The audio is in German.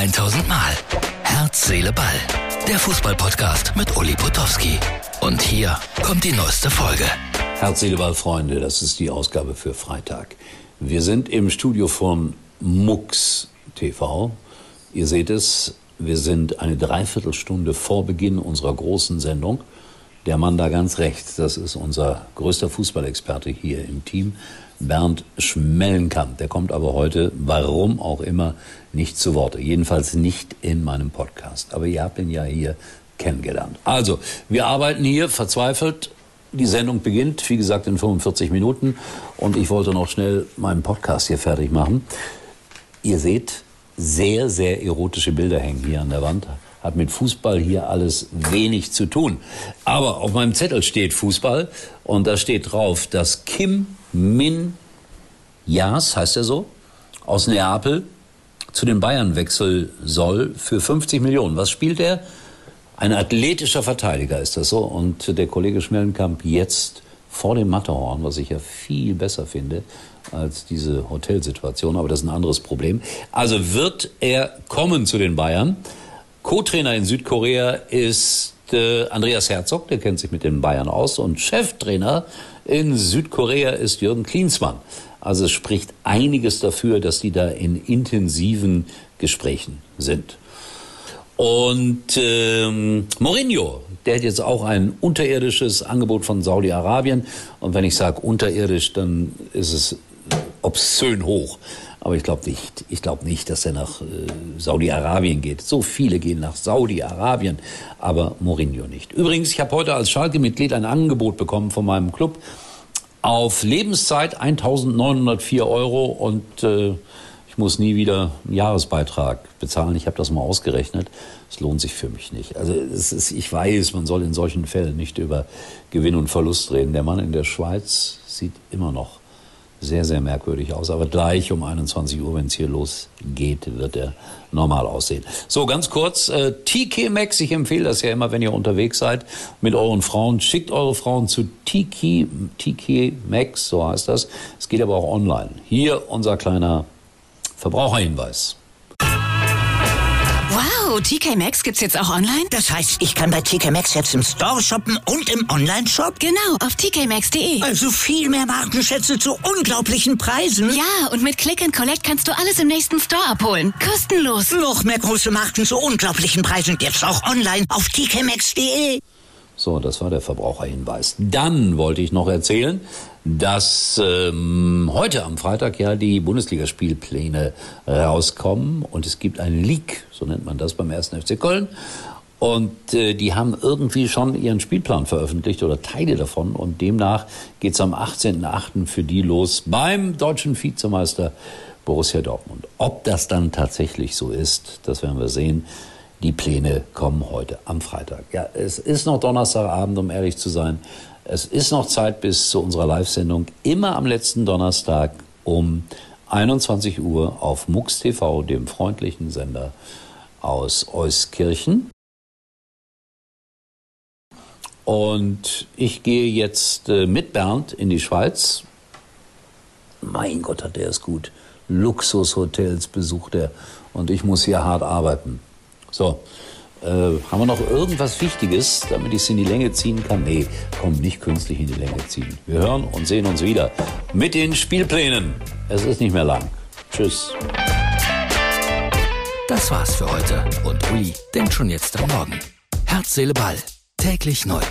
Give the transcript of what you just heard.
1000 Mal. Herz, Seele, Ball. Der Fußballpodcast mit Uli Potowski. Und hier kommt die neueste Folge. Herz, Seele, Ball, Freunde, das ist die Ausgabe für Freitag. Wir sind im Studio von Mux TV. Ihr seht es, wir sind eine Dreiviertelstunde vor Beginn unserer großen Sendung. Der Mann da ganz rechts, das ist unser größter Fußballexperte hier im Team, Bernd Schmellenkamp. Der kommt aber heute, warum auch immer, nicht zu Worte. Jedenfalls nicht in meinem Podcast. Aber ihr habt ihn ja hier kennengelernt. Also, wir arbeiten hier verzweifelt. Die Sendung beginnt, wie gesagt, in 45 Minuten. Und ich wollte noch schnell meinen Podcast hier fertig machen. Ihr seht, sehr, sehr erotische Bilder hängen hier an der Wand. Hat mit Fußball hier alles wenig zu tun. Aber auf meinem Zettel steht Fußball und da steht drauf, dass Kim Min Jas, heißt er so, aus Neapel zu den Bayern wechseln soll für 50 Millionen. Was spielt er? Ein athletischer Verteidiger ist das so. Und der Kollege Schmellenkamp jetzt vor dem Matterhorn, was ich ja viel besser finde als diese Hotelsituation, aber das ist ein anderes Problem. Also wird er kommen zu den Bayern. Co-Trainer in Südkorea ist äh, Andreas Herzog, der kennt sich mit den Bayern aus, und Cheftrainer in Südkorea ist Jürgen Klinsmann. Also es spricht einiges dafür, dass die da in intensiven Gesprächen sind. Und ähm, Mourinho, der hat jetzt auch ein unterirdisches Angebot von Saudi-Arabien. Und wenn ich sage unterirdisch, dann ist es obszön hoch. Aber ich glaube nicht. Ich glaube nicht, dass er nach äh, Saudi-Arabien geht. So viele gehen nach Saudi-Arabien, aber Mourinho nicht. Übrigens, ich habe heute als Schalke-Mitglied ein Angebot bekommen von meinem Club auf Lebenszeit 1.904 Euro und äh, ich muss nie wieder einen Jahresbeitrag bezahlen. Ich habe das mal ausgerechnet. Es lohnt sich für mich nicht. Also es ist, ich weiß, man soll in solchen Fällen nicht über Gewinn und Verlust reden. Der Mann in der Schweiz sieht immer noch sehr, sehr merkwürdig aus. Aber gleich um 21 Uhr, wenn es hier losgeht, wird er normal aussehen. So, ganz kurz, äh, TK Max, ich empfehle das ja immer, wenn ihr unterwegs seid mit euren Frauen. Schickt eure Frauen zu TK, TK Max, so heißt das. Es geht aber auch online. Hier unser kleiner Verbraucherhinweis. Wow, TK Maxx gibt's jetzt auch online? Das heißt, ich kann bei TK Maxx jetzt im Store shoppen und im Online-Shop? Genau, auf tkmaxx.de. Also viel mehr Markenschätze zu unglaublichen Preisen? Ja, und mit Click and Collect kannst du alles im nächsten Store abholen. Kostenlos. Noch mehr große Marken zu unglaublichen Preisen jetzt auch online auf tkmaxx.de. So, das war der Verbraucherhinweis. Dann wollte ich noch erzählen, dass ähm, heute am Freitag ja die Bundesligaspielpläne rauskommen und es gibt einen Leak, so nennt man das beim 1. FC Köln. Und äh, die haben irgendwie schon ihren Spielplan veröffentlicht oder Teile davon. Und demnach geht's am 18.08. für die los beim deutschen Vizemeister Borussia Dortmund. Ob das dann tatsächlich so ist, das werden wir sehen. Die Pläne kommen heute am Freitag. Ja, es ist noch Donnerstagabend, um ehrlich zu sein. Es ist noch Zeit bis zu unserer Live-Sendung. Immer am letzten Donnerstag um 21 Uhr auf MUX TV, dem freundlichen Sender aus Euskirchen. Und ich gehe jetzt äh, mit Bernd in die Schweiz. Mein Gott, hat der es gut. Luxushotels besucht er und ich muss hier hart arbeiten. So, äh, haben wir noch irgendwas Wichtiges, damit ich es in die Länge ziehen kann? Nee, komm, nicht künstlich in die Länge ziehen. Wir hören und sehen uns wieder mit den Spielplänen. Es ist nicht mehr lang. Tschüss. Das war's für heute. Und Uli denkt schon jetzt am Morgen. Herz, Seele, Ball. Täglich neu.